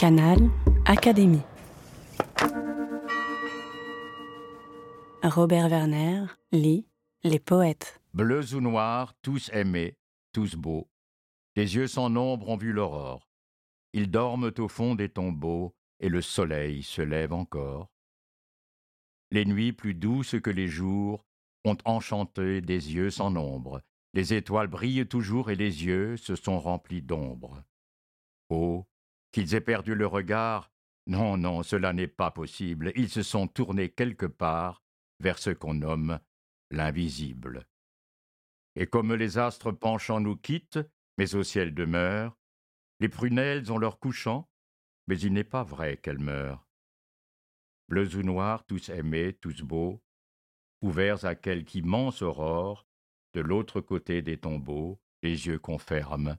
Canal Académie. Robert Werner lit Les poètes. Bleus ou noirs, tous aimés, tous beaux. Tes yeux sans nombre ont vu l'aurore. Ils dorment au fond des tombeaux et le soleil se lève encore. Les nuits plus douces que les jours ont enchanté des yeux sans nombre. Les étoiles brillent toujours et les yeux se sont remplis d'ombre. Oh, qu'ils aient perdu le regard, non, non, cela n'est pas possible. Ils se sont tournés quelque part vers ce qu'on nomme l'invisible. Et comme les astres penchants nous quittent, mais au ciel demeurent, les prunelles ont leur couchant, mais il n'est pas vrai qu'elles meurent. Bleus ou noirs, tous aimés, tous beaux, ouverts à quelque immense aurore, de l'autre côté des tombeaux, les yeux qu'on ferme,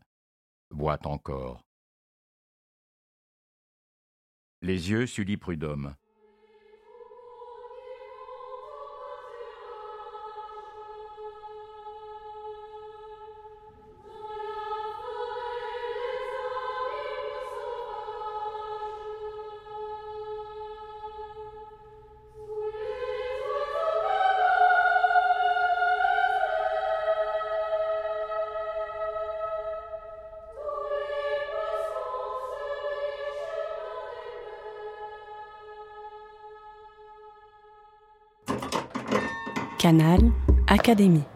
voient encore. Les yeux Sully Prudhomme. Canal Académie.